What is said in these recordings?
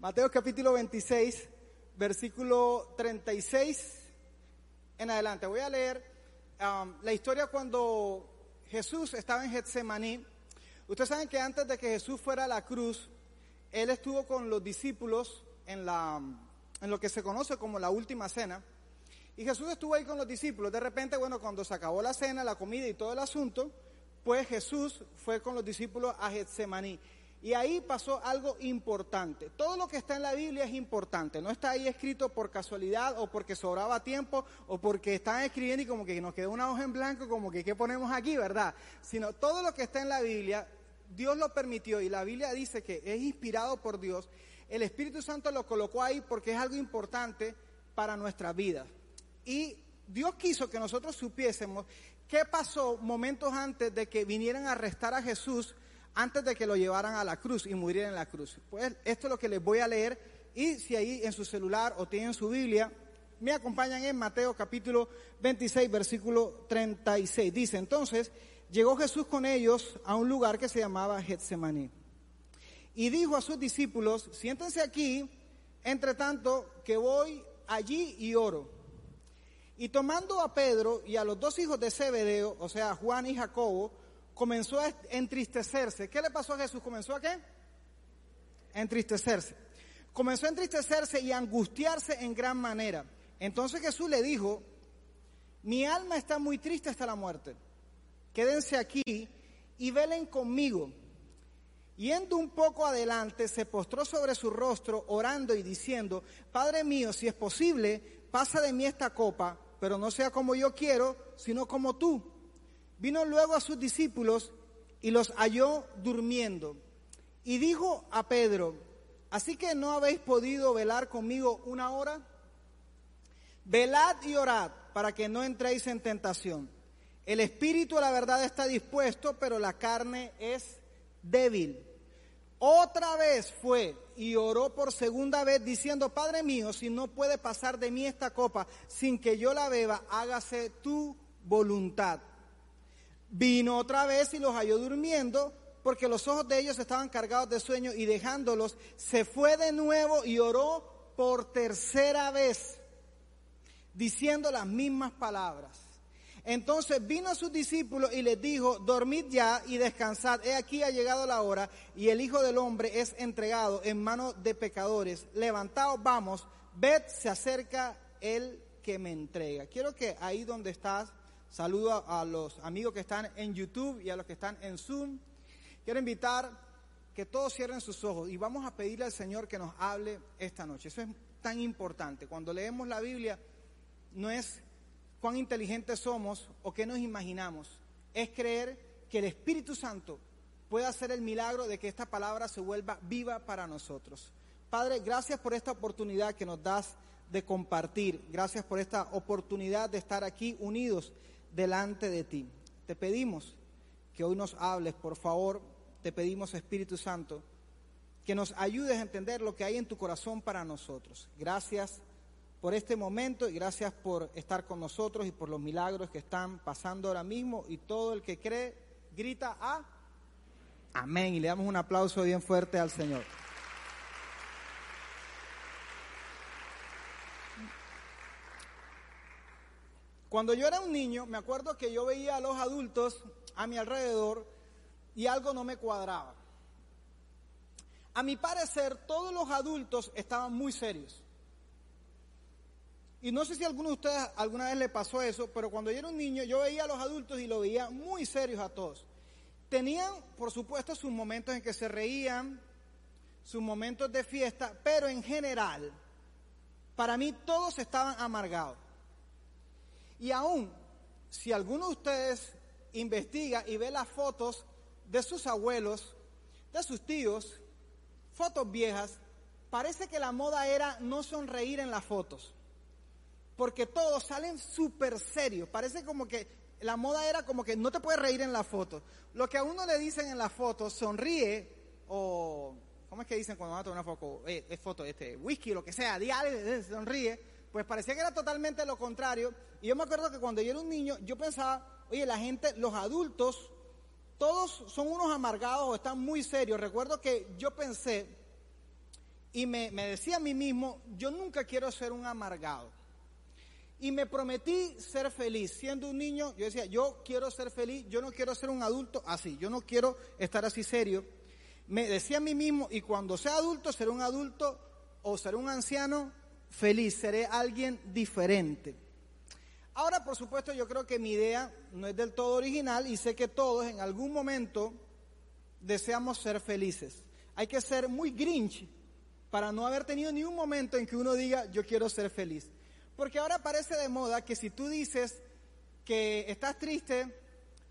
Mateo capítulo 26, versículo 36 en adelante. Voy a leer um, la historia cuando Jesús estaba en Getsemaní. Ustedes saben que antes de que Jesús fuera a la cruz, Él estuvo con los discípulos en, la, en lo que se conoce como la última cena. Y Jesús estuvo ahí con los discípulos. De repente, bueno, cuando se acabó la cena, la comida y todo el asunto, pues Jesús fue con los discípulos a Getsemaní. Y ahí pasó algo importante. Todo lo que está en la Biblia es importante. No está ahí escrito por casualidad o porque sobraba tiempo o porque están escribiendo y como que nos quedó una hoja en blanco, como que ¿qué ponemos aquí, verdad? Sino todo lo que está en la Biblia, Dios lo permitió y la Biblia dice que es inspirado por Dios. El Espíritu Santo lo colocó ahí porque es algo importante para nuestra vida. Y Dios quiso que nosotros supiésemos qué pasó momentos antes de que vinieran a arrestar a Jesús antes de que lo llevaran a la cruz y muriera en la cruz. Pues esto es lo que les voy a leer y si ahí en su celular o tienen su Biblia, me acompañan en Mateo capítulo 26, versículo 36. Dice, entonces llegó Jesús con ellos a un lugar que se llamaba Getsemaní y dijo a sus discípulos, siéntense aquí, entre tanto que voy allí y oro. Y tomando a Pedro y a los dos hijos de Zebedeo, o sea, Juan y Jacobo, comenzó a entristecerse. ¿Qué le pasó a Jesús? ¿Comenzó a qué? Entristecerse. Comenzó a entristecerse y a angustiarse en gran manera. Entonces Jesús le dijo, mi alma está muy triste hasta la muerte. Quédense aquí y velen conmigo. Yendo un poco adelante, se postró sobre su rostro, orando y diciendo, Padre mío, si es posible, pasa de mí esta copa, pero no sea como yo quiero, sino como tú. Vino luego a sus discípulos y los halló durmiendo. Y dijo a Pedro, ¿así que no habéis podido velar conmigo una hora? Velad y orad para que no entréis en tentación. El espíritu, la verdad, está dispuesto, pero la carne es débil. Otra vez fue y oró por segunda vez diciendo, Padre mío, si no puede pasar de mí esta copa sin que yo la beba, hágase tu voluntad. Vino otra vez y los halló durmiendo porque los ojos de ellos estaban cargados de sueño y dejándolos, se fue de nuevo y oró por tercera vez, diciendo las mismas palabras. Entonces vino a sus discípulos y les dijo, dormid ya y descansad, he aquí ha llegado la hora y el Hijo del Hombre es entregado en manos de pecadores. Levantaos, vamos, ved, se acerca el que me entrega. Quiero que ahí donde estás, Saludo a, los amigos que están en YouTube y a los que están en Zoom. Quiero invitar que todos cierren sus ojos y vamos a pedirle al Señor que nos hable esta noche. Eso es tan importante. Cuando leemos la Biblia, no es cuán inteligentes somos o qué nos imaginamos, es creer que el Espíritu Santo puede hacer el milagro de que esta palabra se vuelva viva para nosotros. Padre, gracias por esta oportunidad que nos das de compartir. Gracias por esta oportunidad de estar aquí unidos delante de ti. Te pedimos que hoy nos hables, por favor, te pedimos Espíritu Santo, que nos ayudes a entender lo que hay en tu corazón para nosotros. Gracias por este momento y gracias por estar con nosotros y por los milagros que están pasando ahora mismo y todo el que cree grita a amén y le damos un aplauso bien fuerte al Señor. Cuando yo era un niño, me acuerdo que yo veía a los adultos a mi alrededor y algo no me cuadraba. A mi parecer, todos los adultos estaban muy serios. Y no sé si a alguno de ustedes alguna vez le pasó eso, pero cuando yo era un niño, yo veía a los adultos y lo veía muy serios a todos. Tenían, por supuesto, sus momentos en que se reían, sus momentos de fiesta, pero en general, para mí todos estaban amargados. Y aún, si alguno de ustedes investiga y ve las fotos de sus abuelos, de sus tíos, fotos viejas, parece que la moda era no sonreír en las fotos. Porque todos salen súper serios. Parece como que la moda era como que no te puedes reír en las fotos. Lo que a uno le dicen en las fotos, sonríe o... ¿Cómo es que dicen cuando van a tomar una foto? Eh, es foto, este, whisky, lo que sea, diario, eh, sonríe pues parecía que era totalmente lo contrario. Y yo me acuerdo que cuando yo era un niño, yo pensaba, oye, la gente, los adultos, todos son unos amargados o están muy serios. Recuerdo que yo pensé y me, me decía a mí mismo, yo nunca quiero ser un amargado. Y me prometí ser feliz. Siendo un niño, yo decía, yo quiero ser feliz, yo no quiero ser un adulto así, yo no quiero estar así serio. Me decía a mí mismo, y cuando sea adulto, seré un adulto o seré un anciano feliz, seré alguien diferente. Ahora, por supuesto, yo creo que mi idea no es del todo original y sé que todos en algún momento deseamos ser felices. Hay que ser muy grinch para no haber tenido ni un momento en que uno diga, yo quiero ser feliz. Porque ahora parece de moda que si tú dices que estás triste,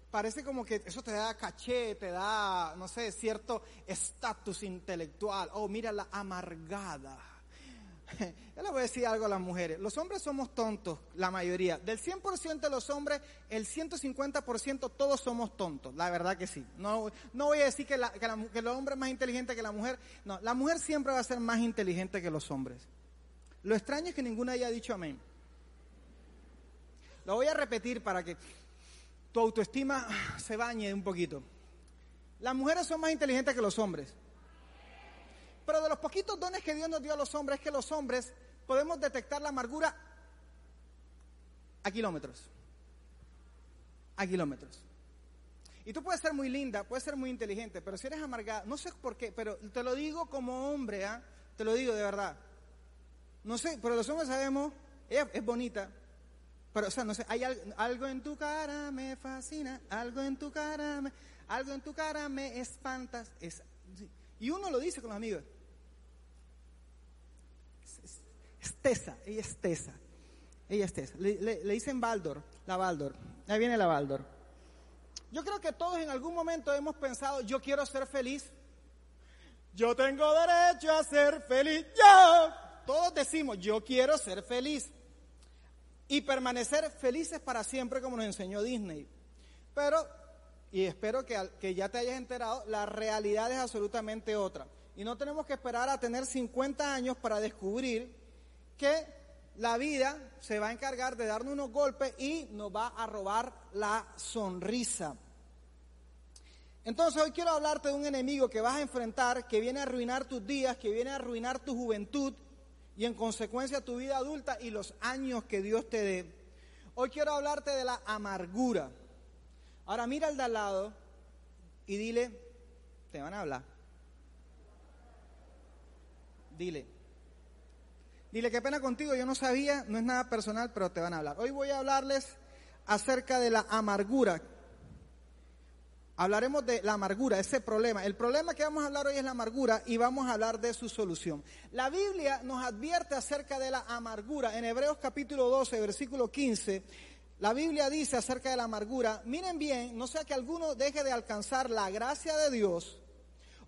parece como que eso te da caché, te da, no sé, cierto estatus intelectual. Oh, mira la amargada. Yo le voy a decir algo a las mujeres. Los hombres somos tontos, la mayoría. Del 100% de los hombres, el 150% todos somos tontos. La verdad que sí. No, voy a decir que, la, que, que el hombre es más inteligente que la mujer. No, la mujer siempre va a ser más inteligente que los hombres. Lo extraño es que ninguna haya dicho amén. Lo voy a repetir para que tu autoestima se bañe un poquito. Las mujeres son más inteligentes que los hombres. Pero de los poquitos dones que Dios nos dio a los hombres es que los hombres podemos detectar la amargura a kilómetros. A kilómetros. Y tú puedes ser muy linda, puedes ser muy inteligente, pero si eres amargada, no sé por qué, pero te lo digo como hombre, ¿ah? te lo digo de verdad. No sé, pero los hombres sabemos, ella es bonita, pero o sea, no sé, hay algo, algo en tu cara me fascina, algo en tu cara me, algo en tu cara me espantas. Es, y uno lo dice con los amigos. Es Tesa, ella es Tesa. Ella es Tesa. Le, dicen Baldor, la Baldor. Ahí viene la Baldor. Yo creo que todos en algún momento hemos pensado, yo quiero ser feliz. Yo tengo derecho a ser feliz. Yo. Todos decimos, yo quiero ser feliz. Y permanecer felices para siempre como nos enseñó Disney. Pero, y espero que, que ya te hayas enterado, la realidad es absolutamente otra. Y no tenemos que esperar a tener 50 años para descubrir que la vida se va a encargar de darnos unos golpes y nos va a robar la sonrisa. Entonces hoy quiero hablarte de un enemigo que vas a enfrentar, que viene a arruinar tus días, que viene a arruinar tu juventud y en consecuencia tu vida adulta y los años que Dios te dé. Hoy quiero hablarte de la amargura. Ahora mira al de al lado y dile, te van a hablar. Dile, Dile, qué pena contigo, yo no sabía, no es nada personal, pero te van a hablar. Hoy voy a hablarles acerca de la amargura. Hablaremos de la amargura, ese problema. El problema que vamos a hablar hoy es la amargura y vamos a hablar de su solución. La Biblia nos advierte acerca de la amargura. En Hebreos capítulo 12, versículo 15, la Biblia dice acerca de la amargura, miren bien, no sea que alguno deje de alcanzar la gracia de Dios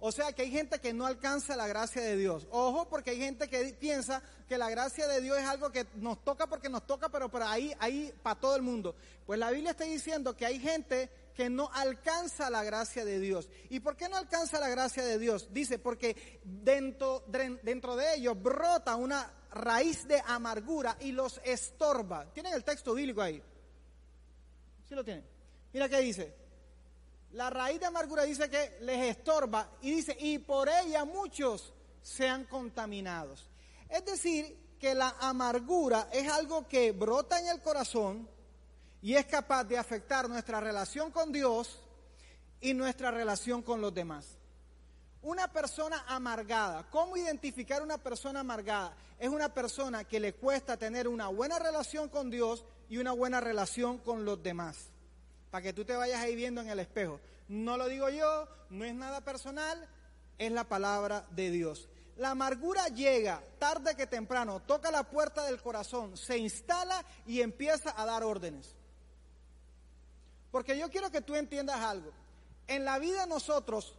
o sea que hay gente que no alcanza la gracia de Dios. Ojo, porque hay gente que piensa que la gracia de Dios es algo que nos toca porque nos toca, pero por ahí, ahí para todo el mundo. Pues la Biblia está diciendo que hay gente que no alcanza la gracia de Dios. ¿Y por qué no alcanza la gracia de Dios? Dice, porque dentro, dentro de ellos brota una raíz de amargura y los estorba. ¿Tienen el texto bíblico ahí? ¿Sí lo tienen? Mira qué dice. La raíz de amargura dice que les estorba y dice, y por ella muchos sean contaminados. Es decir, que la amargura es algo que brota en el corazón y es capaz de afectar nuestra relación con Dios y nuestra relación con los demás. Una persona amargada, ¿cómo identificar una persona amargada? Es una persona que le cuesta tener una buena relación con Dios y una buena relación con los demás para que tú te vayas ahí viendo en el espejo. No lo digo yo, no es nada personal, es la palabra de Dios. La amargura llega tarde que temprano, toca la puerta del corazón, se instala y empieza a dar órdenes. Porque yo quiero que tú entiendas algo. En la vida nosotros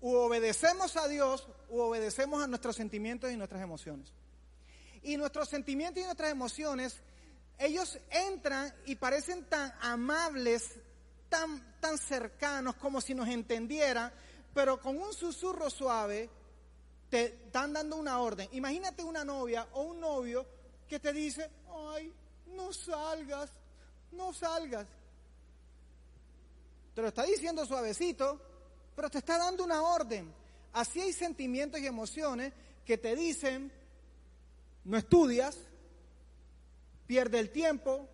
u obedecemos a Dios u obedecemos a nuestros sentimientos y nuestras emociones. Y nuestros sentimientos y nuestras emociones ellos entran y parecen tan amables, tan, tan cercanos, como si nos entendieran, pero con un susurro suave te están dando una orden. Imagínate una novia o un novio que te dice, ay, no salgas, no salgas. Te lo está diciendo suavecito, pero te está dando una orden. Así hay sentimientos y emociones que te dicen, no estudias, pierde el tiempo,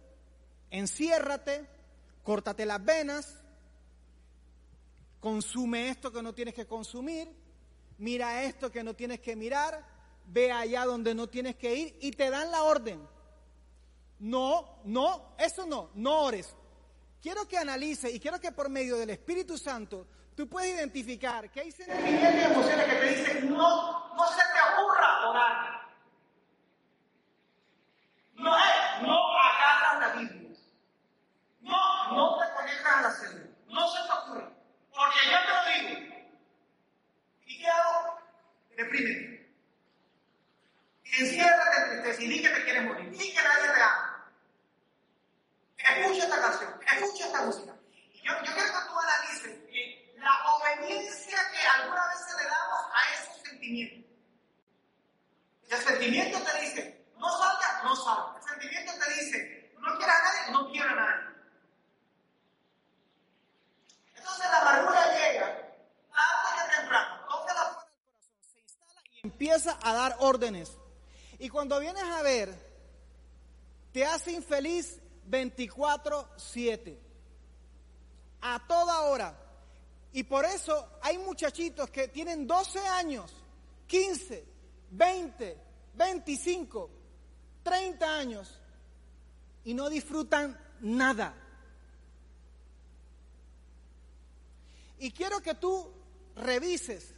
enciérrate, córtate las venas, consume esto que no tienes que consumir, mira esto que no tienes que mirar, ve allá donde no tienes que ir y te dan la orden. No, no, eso no, no ores. Quiero que analices y quiero que por medio del Espíritu Santo tú puedas identificar que hay sentimientos emociones que te dicen, no, no se te ocurra orar. No es, no agarras la Biblia. No, no te conectas a la célula. No se te ocurra. Porque yo te lo digo. ¿Y qué hago? Deprime. Enciérrate en tristeza y di que te quieres morir. Di que nadie te ama. Escucha esta canción. Escucha esta música. Y yo, yo quiero que tú analices la obediencia que alguna vez se le damos a esos sentimientos. Y el sentimiento te dice, no salgas, no salgas. El sentimiento te dice, no quieras a nadie, no quiero a nadie. Entonces la amargura llega tarde que temprano, toca la puerta del corazón, se instala y empieza a dar Y cuando vienes a ver, te hace infeliz 24/7. A toda hora. Y por eso hay muchachitos que tienen 12 años, 15, 20, 25, 30 años y no disfrutan nada. Y quiero que tú revises.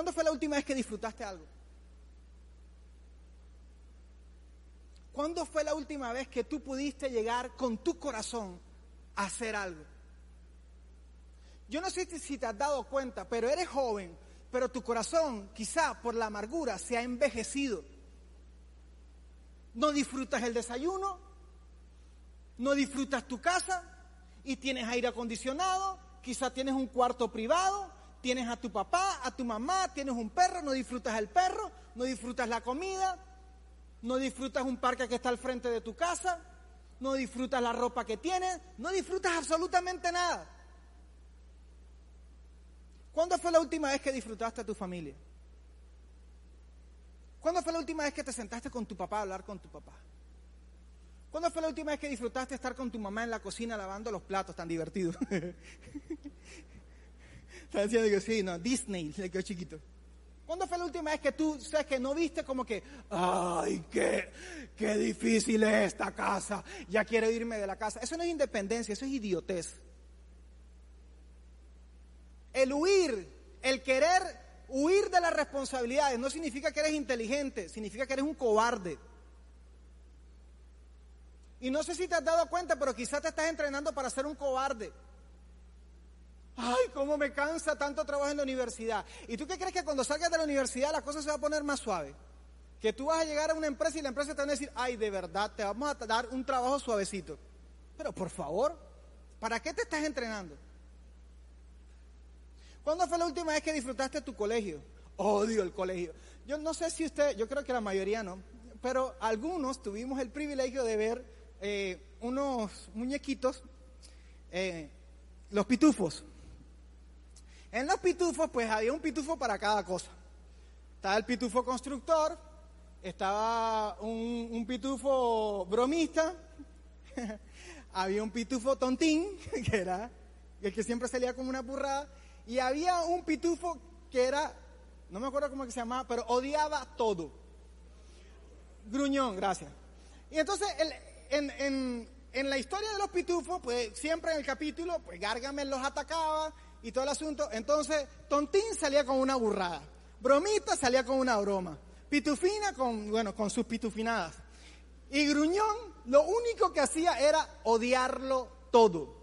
¿Cuándo fue la última vez que disfrutaste algo? ¿Cuándo fue la última vez que tú pudiste llegar con tu corazón a hacer algo? Yo no sé si te has dado cuenta, pero eres joven, pero tu corazón quizá por la amargura se ha envejecido. No disfrutas el desayuno, no disfrutas tu casa y tienes aire acondicionado, quizá tienes un cuarto privado, tienes a tu papá, a tu mamá, tienes un perro, no disfrutas el perro, no disfrutas la comida, no disfrutas un parque que está al frente de tu casa, no disfrutas la ropa que tienes, no disfrutas absolutamente nada. ¿Cuándo fue la última vez que disfrutaste a tu familia? ¿Cuándo fue la última vez que te sentaste con tu papá a hablar con tu papá? ¿Cuándo fue la última vez que disfrutaste estar con tu mamá en la cocina lavando los platos tan divertido? Diciendo que sí, no, Disney, le quedó chiquito. ¿Cuándo fue la última vez que tú, sabes, que no viste como que, ay, qué, qué difícil es esta casa, ya quiero irme de la casa? Eso no es independencia, eso es idiotez. El huir, el querer huir de las responsabilidades no significa que eres inteligente, significa que eres un cobarde. Y no sé si te has dado cuenta, pero quizás te estás entrenando para ser un cobarde. Ay, cómo me cansa tanto trabajo en la universidad. ¿Y tú qué crees que cuando salgas de la universidad la cosa se va a poner más suave? Que tú vas a llegar a una empresa y la empresa te va a decir, ay, de verdad, te vamos a dar un trabajo suavecito. Pero por favor, ¿para qué te estás entrenando? ¿Cuándo fue la última vez que disfrutaste tu colegio? Odio el colegio. Yo no sé si usted, yo creo que la mayoría no, pero algunos tuvimos el privilegio de ver eh, unos muñequitos, eh, los pitufos. En los pitufos, pues había un pitufo para cada cosa. Estaba el pitufo constructor, estaba un, pitufo bromista, había un pitufo tontín, que era el que siempre salía como una burrada, y había un pitufo que era, no me acuerdo cómo que se llamaba, pero odiaba todo. Gruñón, gracias. Y entonces, en, en, en, la historia de los pitufos, pues siempre en el capítulo, pues Gargamel los atacaba y todo el asunto. Entonces, Tontín salía con una burrada. Bromita salía con una broma. Pitufina con, bueno, con sus pitufinadas. Y Gruñón lo único que hacía era odiarlo todo.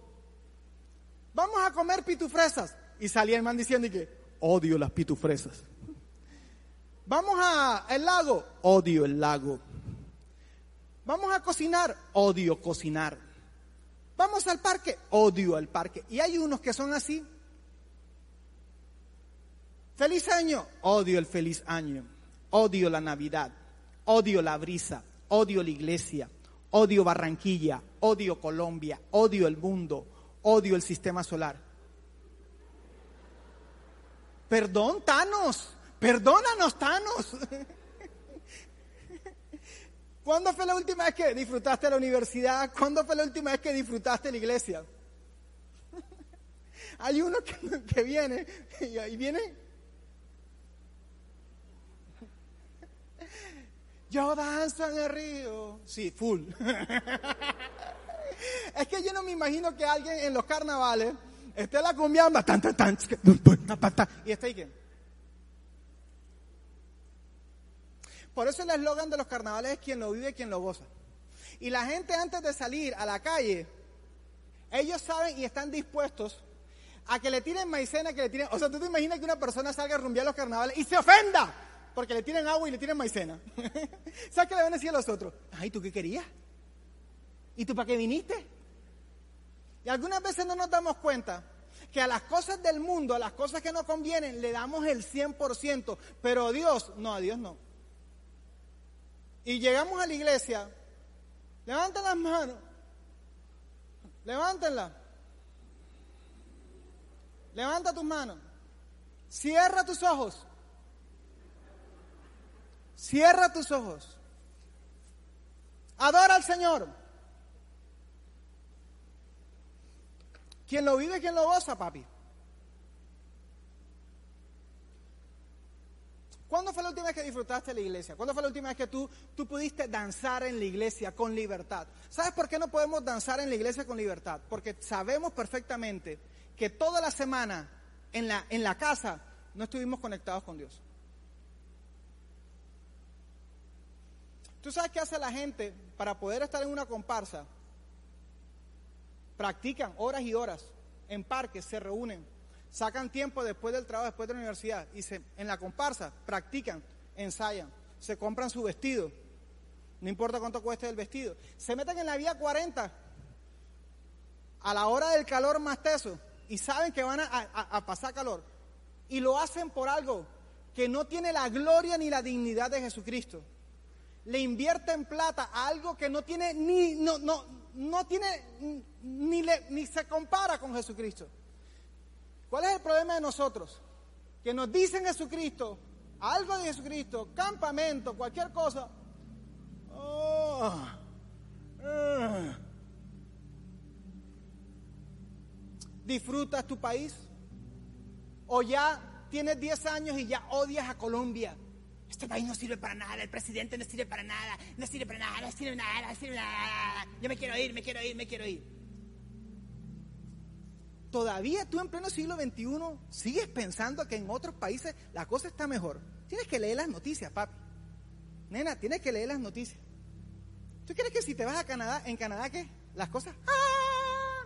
Vamos a comer pitufresas. Y salía el man diciendo que odio las pitufresas. Vamos al lago, odio el lago. Vamos a cocinar, odio cocinar. Vamos al parque, odio el parque. Y hay unos que son así. Feliz año, odio el feliz año. Odio la Navidad, odio la brisa, odio la iglesia, odio Barranquilla, odio Colombia, odio el mundo, odio el sistema solar. Perdón, Thanos. Perdónanos, Thanos. ¿Cuándo fue la última vez que disfrutaste la universidad? ¿Cuándo fue la última vez que disfrutaste la iglesia? Hay uno que, viene y, ahí viene. Yo danzo en el río. Sí, full. es que yo no me imagino que alguien en los carnavales esté la cumbiamba tan, tan, tan, y está ahí. Por eso el eslogan de los carnavales es quien lo vive, quien lo goza. Y la gente antes de salir a la calle, ellos saben y están dispuestos a que le tiren maicena, que le tiren... O sea, tú te imaginas que una persona salga a rumbear los carnavales y se ofenda porque le tiren agua y le tiren maicena. ¿Sabes qué le van a decir a los otros? Ay, ¿tú qué querías? ¿Y tú para qué viniste? Y algunas veces no nos damos cuenta que a las cosas del mundo, a las cosas que nos convienen, le damos el 100%, pero Dios, no, a Dios no. Y llegamos a la iglesia, levanten las manos, levántenlas. Levanta tus manos. Cierra tus ojos. Cierra tus ojos. Adora al Señor. Quien lo vive, quien lo goza, papi. ¿Cuándo fue la última vez que disfrutaste la iglesia? ¿Cuándo fue la última vez que tú, tú pudiste danzar en la iglesia con libertad? ¿Sabes por qué no podemos danzar en la iglesia con libertad? Porque sabemos perfectamente que toda la semana en la, en la casa no estuvimos conectados con Dios. ¿Tú sabes qué hace la gente para poder estar en una comparsa? Practican horas y horas en parques, se reúnen, sacan tiempo después del trabajo, después de la universidad y se, en la comparsa practican, ensayan, se compran su vestido, no importa cuánto cueste el vestido, se meten en la vía 40 a la hora del calor más teso y saben que van a, pasar calor y lo hacen por algo que no tiene la gloria ni la dignidad de Jesucristo. Le invierten plata a algo que no tiene ni no no no tiene ni ni se compara con Jesucristo. ¿Cuál es el problema de nosotros? Que nos dicen Jesucristo, algo de Jesucristo, campamento, cualquier cosa. Oh, uh. ¿Disfrutas tu país? ¿O ya tienes 10 años y ya odias a Colombia? Este país no sirve para nada, el presidente no sirve para nada, no sirve para nada, no sirve para nada, no sirve para nada. Yo me quiero ir, me quiero ir, me quiero ir. Todavía tú en pleno siglo XXI sigues pensando que en otros países la cosa está mejor. Tienes que leer las noticias, papi. Nena, tienes que leer las noticias. ¿Tú crees que si te vas a Canadá, en Canadá qué? Las cosas... ¡Ah!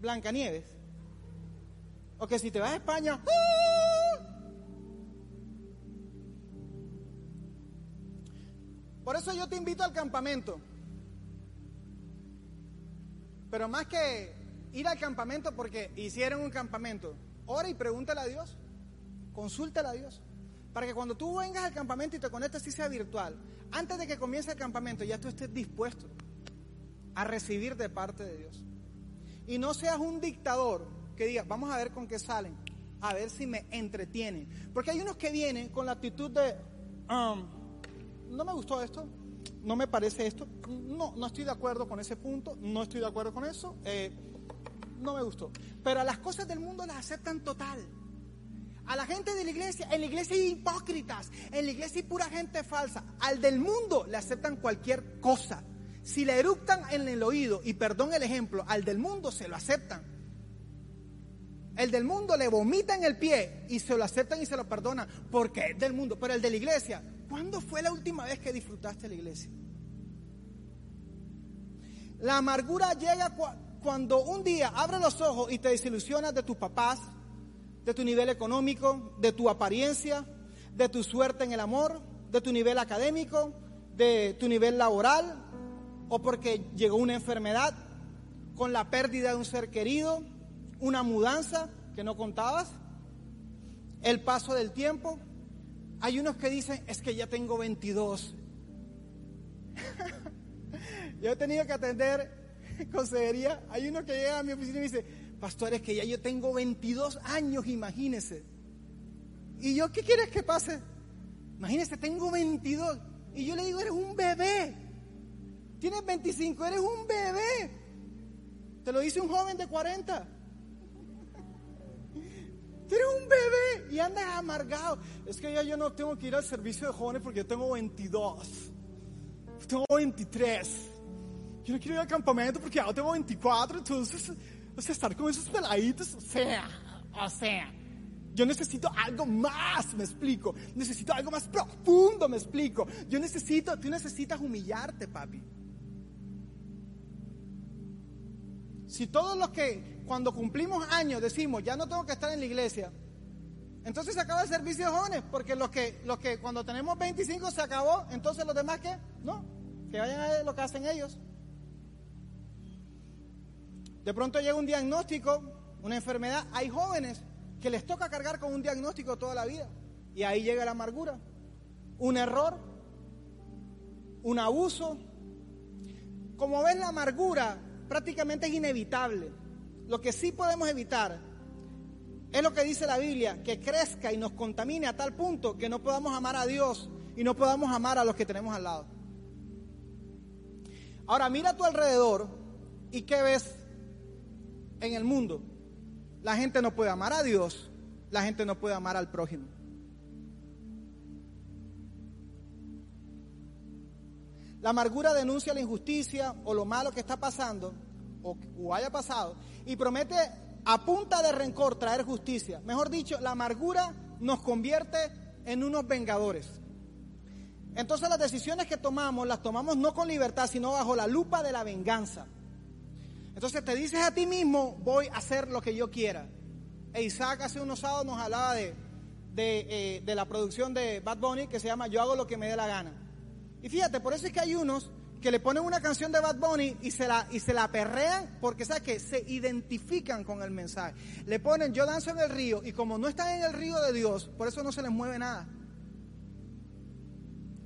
Blancanieves. O que si te vas a España, ¡uh! Eso yo te invito al campamento. Pero más que ir al campamento porque hicieron un campamento, ora y pregúntale a Dios, consúltale a Dios. Para que cuando tú vengas al campamento y te conectes, si sea virtual, antes de que comience el campamento, ya tú estés dispuesto a recibir de parte de Dios. Y no seas un dictador que diga, vamos a ver con qué salen, a ver si me entretienen. Porque hay unos que vienen con la actitud de, um, no me gustó esto, no me parece esto, no, no estoy de acuerdo con ese punto, no estoy de acuerdo con eso, eh, no me gustó. Pero a las cosas del mundo las aceptan total. A la gente de la iglesia, en la iglesia hay hipócritas, en la iglesia hay pura gente falsa. Al del mundo le aceptan cualquier cosa. Si le eructan en el oído, y perdón el ejemplo, al del mundo se lo aceptan. El del mundo le vomita en el pie y se lo aceptan y se lo perdonan porque es del mundo. Pero el de la iglesia, ¿cuándo fue la última vez que disfrutaste la iglesia? La amargura llega cuando un día abres los ojos y te desilusionas de tus papás, de tu nivel económico, de tu apariencia, de tu suerte en el amor, de tu nivel académico, de tu nivel laboral, o porque llegó una enfermedad con la pérdida de un ser querido una mudanza que no contabas, el paso del tiempo. Hay unos que dicen, es que ya tengo 22. yo he tenido que atender consejería. Hay uno que llega a mi oficina y me dice, pastor, es que ya yo tengo 22 años, imagínese. ¿Y yo qué quieres que pase? Imagínese, tengo 22 y yo le digo, eres un bebé. Tienes 25, eres un bebé. Te lo dice un joven de 40. Tú eres un bebé y andas amargado. Es que ya yo no tengo que ir al servicio de jóvenes porque yo tengo 22. Tengo 23. Yo no quiero ir al campamento porque ya tengo 24. Entonces, o sea, estar con esos peladitos, o sea, o sea. Yo necesito algo más, me explico. Necesito algo más profundo, me explico. Yo necesito, tú necesitas humillarte, papi. Si todos los que cuando cumplimos años decimos, ya no tengo que estar en la iglesia, entonces se acaba el servicio de jóvenes, porque los que, los que cuando tenemos 25 se acabó, entonces los demás ¿qué? no, que vayan a ver lo que hacen ellos. De pronto llega un diagnóstico, una enfermedad, hay jóvenes que les toca cargar con un diagnóstico toda la vida. Y ahí llega la amargura. Un error, un abuso. Como ves, la amargura prácticamente es inevitable. Lo que sí podemos evitar es lo que dice la Biblia, que crezca y nos contamine a tal punto que no podamos amar a Dios y no podamos amar a los que tenemos al lado. Ahora mira a tu alrededor y qué ves en el mundo. La gente no puede amar a Dios, la gente no puede amar al prójimo. La amargura denuncia la injusticia o lo malo que está pasando o, haya pasado y promete a punta de rencor traer justicia. Mejor dicho, la amargura nos convierte en unos vengadores. Entonces las decisiones que tomamos las tomamos no con libertad, sino bajo la lupa de la venganza. Entonces te dices a ti mismo, voy a hacer lo que yo quiera. E Isaac hace unos sábados nos hablaba de, eh, de, la producción de Bad Bunny que se llama Yo hago lo que me dé la gana. Y fíjate, por eso es que hay unos que le ponen una canción de Bad Bunny y se la, y se la perrean porque ¿sabes que se identifican con el mensaje. Le ponen yo danzo en el río y como no están en el río de Dios, por eso no se les mueve nada.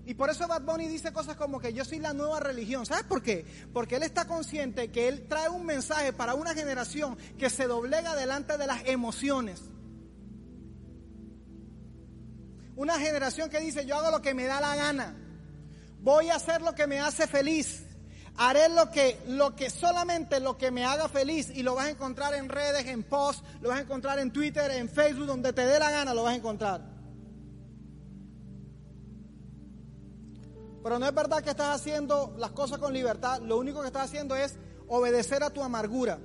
Y por eso Bad Bunny dice cosas como que yo soy la nueva religión. ¿Sabes por qué? Porque él está consciente que él trae un mensaje para una generación que se doblega delante de las emociones. Una generación que dice, yo hago lo que me da la gana. Voy a hacer lo que me hace feliz. Haré lo que, lo que solamente lo que me haga feliz y lo vas a encontrar en redes, en posts, lo vas a encontrar en Twitter, en Facebook, donde te dé la gana, lo vas a encontrar. Pero no es verdad que estás haciendo las cosas con libertad. Lo único que estás haciendo es obedecer a tu amargura.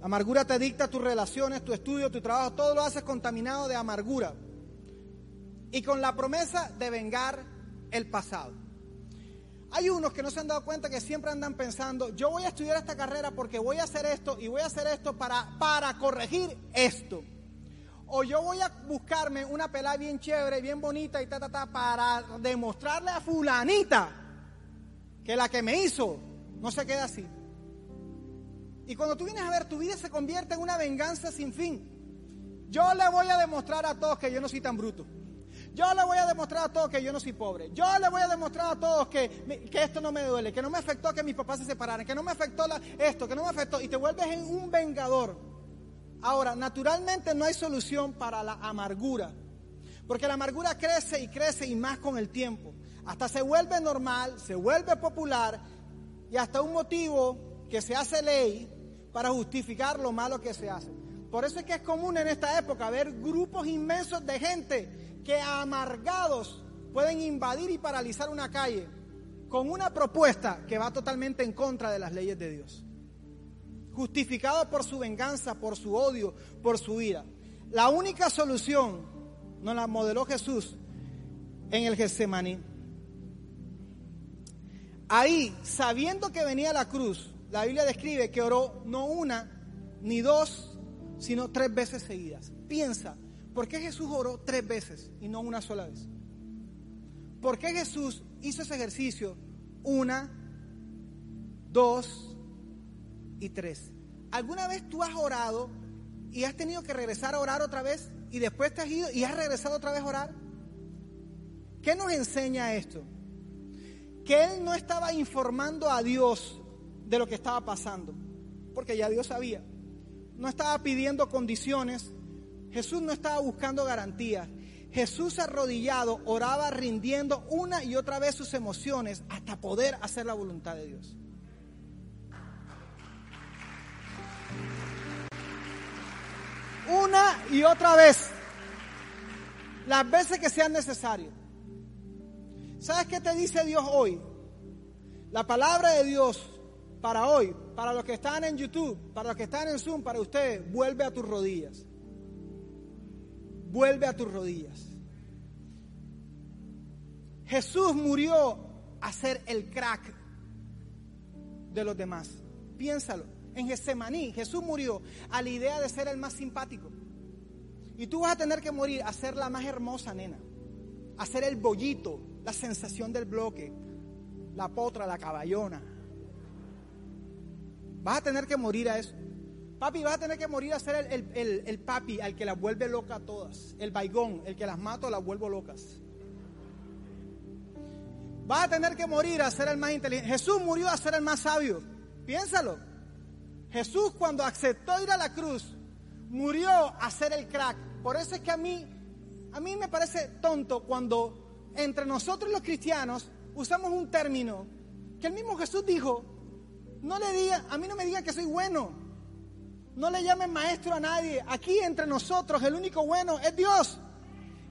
Amargura te dicta tus relaciones, tu estudio, tu trabajo. Todo lo haces contaminado de amargura. Y con la promesa de vengar el pasado. Hay unos que no se han dado cuenta que siempre andan pensando, yo voy a estudiar esta carrera porque voy a hacer esto y voy a hacer esto para, para corregir esto. O yo voy a buscarme una pelada bien chévere, bien bonita y ta, ta, ta, para demostrarle a fulanita que la que me hizo no se queda así. Y cuando tú vienes a ver, tu vida se convierte en una venganza sin fin. Yo le voy a demostrar a todos que yo no soy tan bruto. Yo le voy a demostrar a todos que yo no soy pobre. Yo le voy a demostrar a todos que, que esto no me duele, que no me afectó que mis papás se separaran, que no me afectó esto, que no me afectó. Y te vuelves en un vengador. Ahora, naturalmente no hay solución para la amargura, porque la amargura crece y crece y más con el tiempo. Hasta se vuelve normal, se vuelve popular y hasta un motivo que se hace ley para justificar lo malo que se hace. Por eso es que es común en esta época ver grupos inmensos de gente que amargados pueden invadir y paralizar una calle con una propuesta que va totalmente en contra de las leyes de Dios justificado por su venganza, por su odio, por su ira. La única solución nos la modeló Jesús en el Getsemaní. Ahí, sabiendo que venía la cruz, la Biblia describe que oró no una ni dos, sino tres veces seguidas. Piensa, ¿por qué Jesús oró tres veces y no una sola vez? ¿Por qué Jesús hizo ese ejercicio una, dos y tres. ¿Alguna vez tú has orado y has tenido que regresar a orar otra vez y después te has ido y has regresado otra vez a orar? ¿Qué nos enseña esto? Que él no estaba informando a Dios de lo que estaba pasando, porque ya Dios sabía. No estaba pidiendo condiciones, Jesús no estaba buscando garantías. Jesús arrodillado oraba rindiendo una y otra vez sus emociones hasta poder hacer la voluntad de Dios. Una y otra vez. Las veces que sean necesarias. ¿Sabes qué te dice Dios hoy? La palabra de Dios para hoy, para los que están en YouTube, para los que están en Zoom, para ustedes, vuelve a tus rodillas. Vuelve a tus rodillas. Jesús murió a ser el crack de los demás. Piénsalo. En Getsemaní, Jesús murió a la idea de ser el más simpático. Y tú vas a tener que morir a ser la más hermosa nena, a ser el bollito, la sensación del bloque, la potra, la caballona. Vas a tener que morir a eso. Papi, vas a tener que morir a ser el, papi al que las vuelve loca a todas. El baigón, el que las mato, las vuelvo locas. Vas a tener que morir a ser el más inteligente. Jesús murió a ser el más sabio. Piénsalo. Jesús cuando aceptó ir a la cruz, murió a ser el crack. Por eso es que a mí, a mí me parece tonto cuando entre nosotros los cristianos usamos un término que el mismo Jesús dijo, no le diga, a mí no me digan que soy bueno. No le llamen maestro a nadie. Aquí entre nosotros el único bueno es Dios.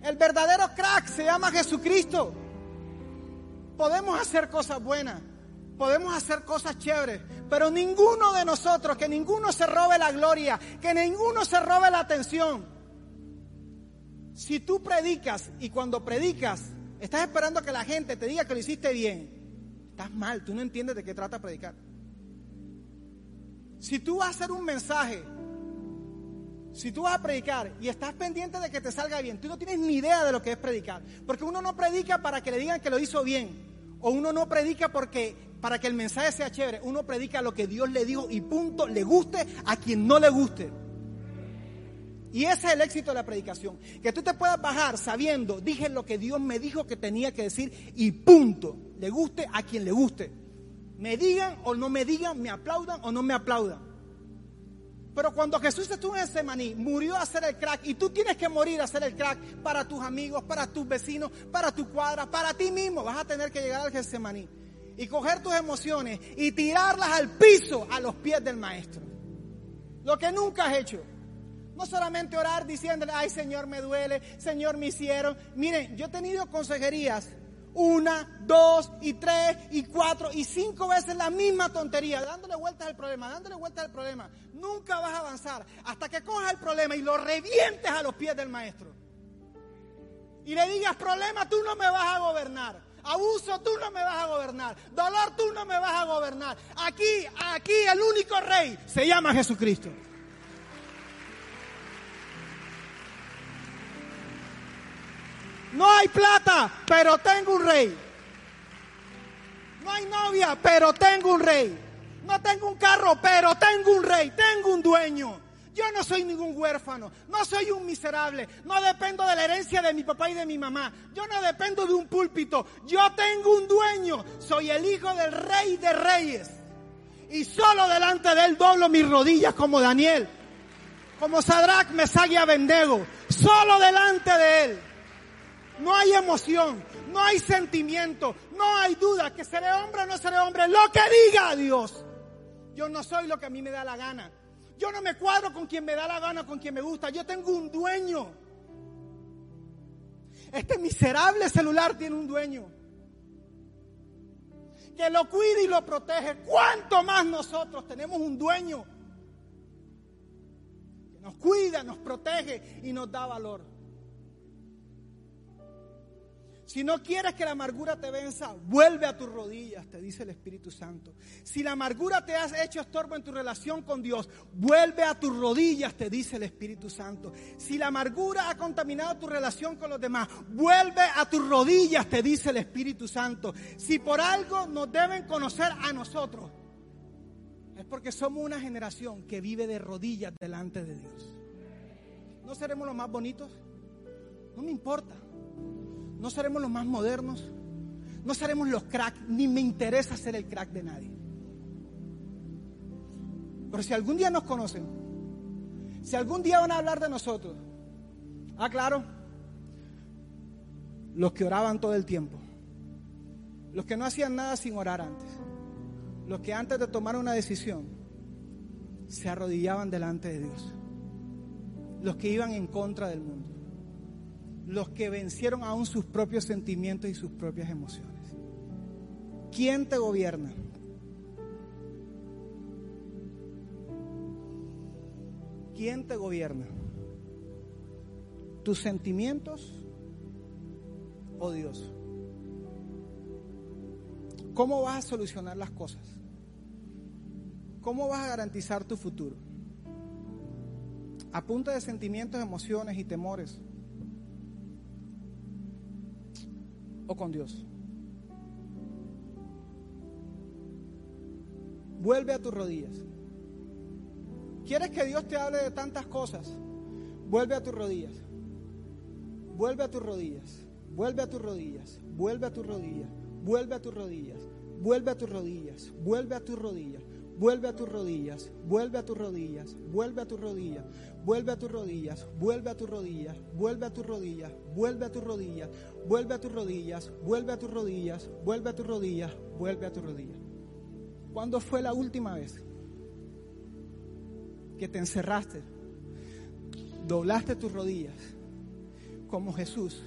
El verdadero crack se llama Jesucristo. Podemos hacer cosas buenas, podemos hacer cosas chéveres, pero ninguno de nosotros, que ninguno se robe la gloria, que ninguno se robe la atención. Si tú predicas y cuando predicas estás esperando que la gente te diga que lo hiciste bien, estás mal, tú no entiendes de qué trata predicar. Si tú vas a hacer un mensaje, si tú vas a predicar y estás pendiente de que te salga bien, tú no tienes ni idea de lo que es predicar. Porque uno no predica para que le digan que lo hizo bien. O uno no predica porque para que el mensaje sea chévere. Uno predica lo que Dios le dijo y punto, le guste a quien no le guste. Y ese es el éxito de la predicación. Que tú te puedas bajar sabiendo, dije lo que Dios me dijo que tenía que decir y punto. Le guste a quien le guste. Me digan o no me digan, me aplaudan o no me aplaudan. Pero cuando Jesús estuvo en ese maní, murió a ser el crack y tú tienes que morir a ser el crack para tus amigos, para tus vecinos, para tu cuadra, para ti mismo. Vas a tener que llegar al Getsemaní y coger tus emociones y tirarlas al piso a los pies del maestro. Lo que nunca has hecho. No solamente orar diciéndole, ay Señor, me duele, Señor, me hicieron. Miren, yo he tenido consejerías una, dos y tres y cuatro y cinco veces la misma tontería, dándole vueltas al problema, dándole vueltas al problema. Nunca vas a avanzar hasta que cojas el problema y lo revientes a los pies del maestro. Y le digas, problema, tú no me vas a gobernar. Abuso, tú no me vas a gobernar. Dolor, tú no me vas a gobernar. Aquí, aquí el único rey se llama Jesucristo. No hay plata, pero tengo un rey. No hay novia, pero tengo un rey. No tengo un carro, pero tengo un rey, tengo un dueño. Yo no soy ningún huérfano, no soy un miserable, no dependo de la herencia de mi papá y de mi mamá, yo no dependo de un púlpito, yo tengo un dueño, soy el hijo del rey de reyes. Y solo delante de él doblo mis rodillas como Daniel, como Sadrach, Mesach y Abendego, solo delante de él. No hay emoción, no hay sentimiento, no hay duda que seré hombre o no seré hombre. Lo que diga Dios. Yo no soy lo que a mí me da la gana. Yo no me cuadro con quien me da la gana, con quien me gusta. Yo tengo un dueño. Este miserable celular tiene un dueño. Que lo cuida y lo protege. ¿Cuánto más nosotros tenemos un dueño? Que nos cuida, nos protege y nos da valor. Si no quieres que la amargura te venza, vuelve a tus rodillas, te dice el Espíritu Santo. Si la amargura te has hecho estorbo en tu relación con Dios, vuelve a tus rodillas, te dice el Espíritu Santo. Si la amargura ha contaminado tu relación con los demás, vuelve a tus rodillas, te dice el Espíritu Santo. Si por algo nos deben conocer a nosotros, es porque somos una generación que vive de rodillas delante de Dios. ¿No seremos los más bonitos? No me importa. No seremos los más modernos. No seremos los cracks. Ni me interesa ser el crack de nadie. Pero si algún día nos conocen, si algún día van a hablar de nosotros, ah, claro, los que oraban todo el tiempo, los que no hacían nada sin orar antes, los que antes de tomar una decisión se arrodillaban delante de Dios, los que iban en contra del mundo, los que vencieron aún sus propios sentimientos y sus propias emociones. ¿Quién te gobierna? ¿Quién te gobierna? ¿Tus sentimientos o Dios? ¿Cómo vas a solucionar las cosas? ¿Cómo vas a garantizar tu futuro? A punta de sentimientos, emociones y temores. ¿O con Dios? Vuelve a tus rodillas. ¿Quieres que Dios te hable de tantas cosas? Vuelve a tus rodillas. Vuelve a tus rodillas. Vuelve a tus rodillas. Vuelve a tus rodillas. Vuelve a tus rodillas. Vuelve a tus rodillas. Vuelve a tus rodillas. Vuelve a tus rodillas, vuelve a tus rodillas, vuelve a tus rodillas, vuelve a tus rodillas, vuelve a tus rodillas, vuelve a tus rodillas, vuelve a tus rodillas, vuelve a tus rodillas, vuelve a tus rodillas, vuelve a tus rodillas, vuelve a tus rodillas. ¿Cuándo fue la última vez que te encerraste, doblaste tus rodillas como Jesús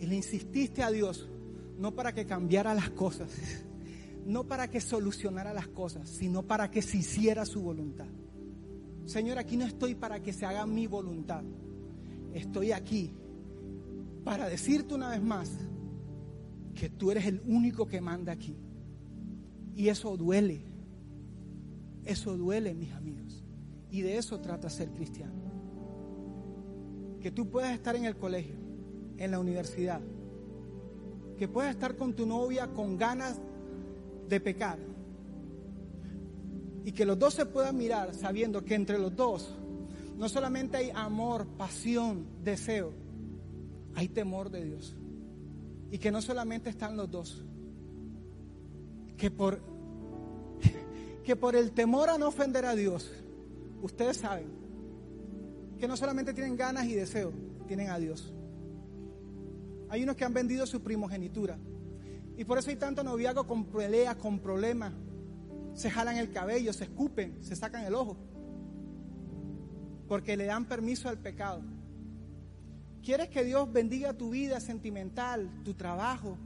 y le insististe a Dios no para que cambiara las cosas, no para que solucionara las cosas, sino para que se hiciera su voluntad. Señor, aquí no estoy para que se haga mi voluntad. Estoy aquí para decirte una vez más que tú eres el único que manda aquí. Y eso duele. Eso duele, mis amigos. Y de eso trata ser cristiano. Que tú puedas estar en el colegio, en la universidad, que puedas estar con tu novia con ganas de pecar. Y que los dos se puedan mirar sabiendo que entre los dos no solamente hay amor, pasión, deseo, hay temor de Dios. Y que no solamente están los dos, que por, que por el temor a no ofender a Dios, ustedes saben que no solamente tienen ganas y deseo, tienen a Dios. Hay unos que han vendido su primogenitura y por eso hay tanto noviazgo con peleas, con problemas. Se jalan el cabello, se escupen, se sacan el ojo. Porque le dan permiso al pecado. ¿Quieres que Dios bendiga tu vida sentimental, tu trabajo?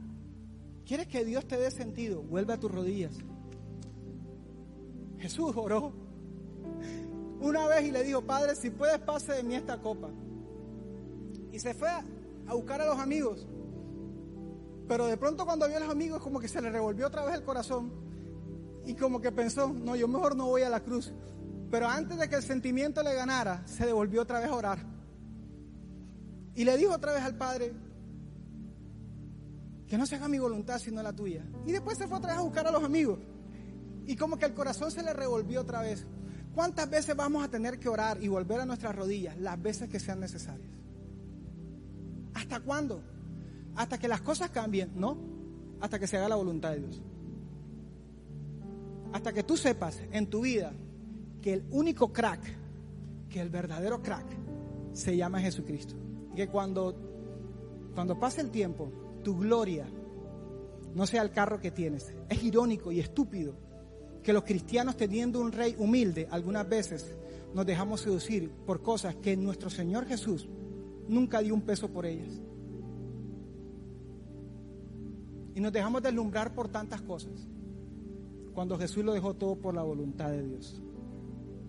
¿Quieres que Dios te dé sentido? Vuelve a tus rodillas. Jesús oró una vez y le dijo, Padre, si puedes pase de mí esta copa. Y se fue a buscar a los amigos. Pero de pronto cuando vio a los amigos como que se le revolvió otra vez el corazón y como que pensó, no, yo mejor no voy a la cruz. Pero antes de que el sentimiento le ganara, se devolvió otra vez a orar. Y le dijo otra vez al Padre, que no se haga mi voluntad sino la tuya. Y después se fue otra vez a buscar a los amigos. Y como que el corazón se le revolvió otra vez. ¿Cuántas veces vamos a tener que orar y volver a nuestras rodillas? Las veces que sean necesarias. ¿Hasta cuándo? Hasta que las cosas cambien, no, hasta que se haga la voluntad de Dios. Hasta que tú sepas en tu vida que el único crack, que el verdadero crack, se llama Jesucristo. Que cuando, cuando pase el tiempo, tu gloria no sea el carro que tienes. Es irónico y estúpido que los cristianos teniendo un rey humilde, algunas veces nos dejamos seducir por cosas que nuestro Señor Jesús nunca dio un peso por ellas. Y nos dejamos deslumbrar por tantas cosas, cuando Jesús lo dejó todo por la voluntad de Dios.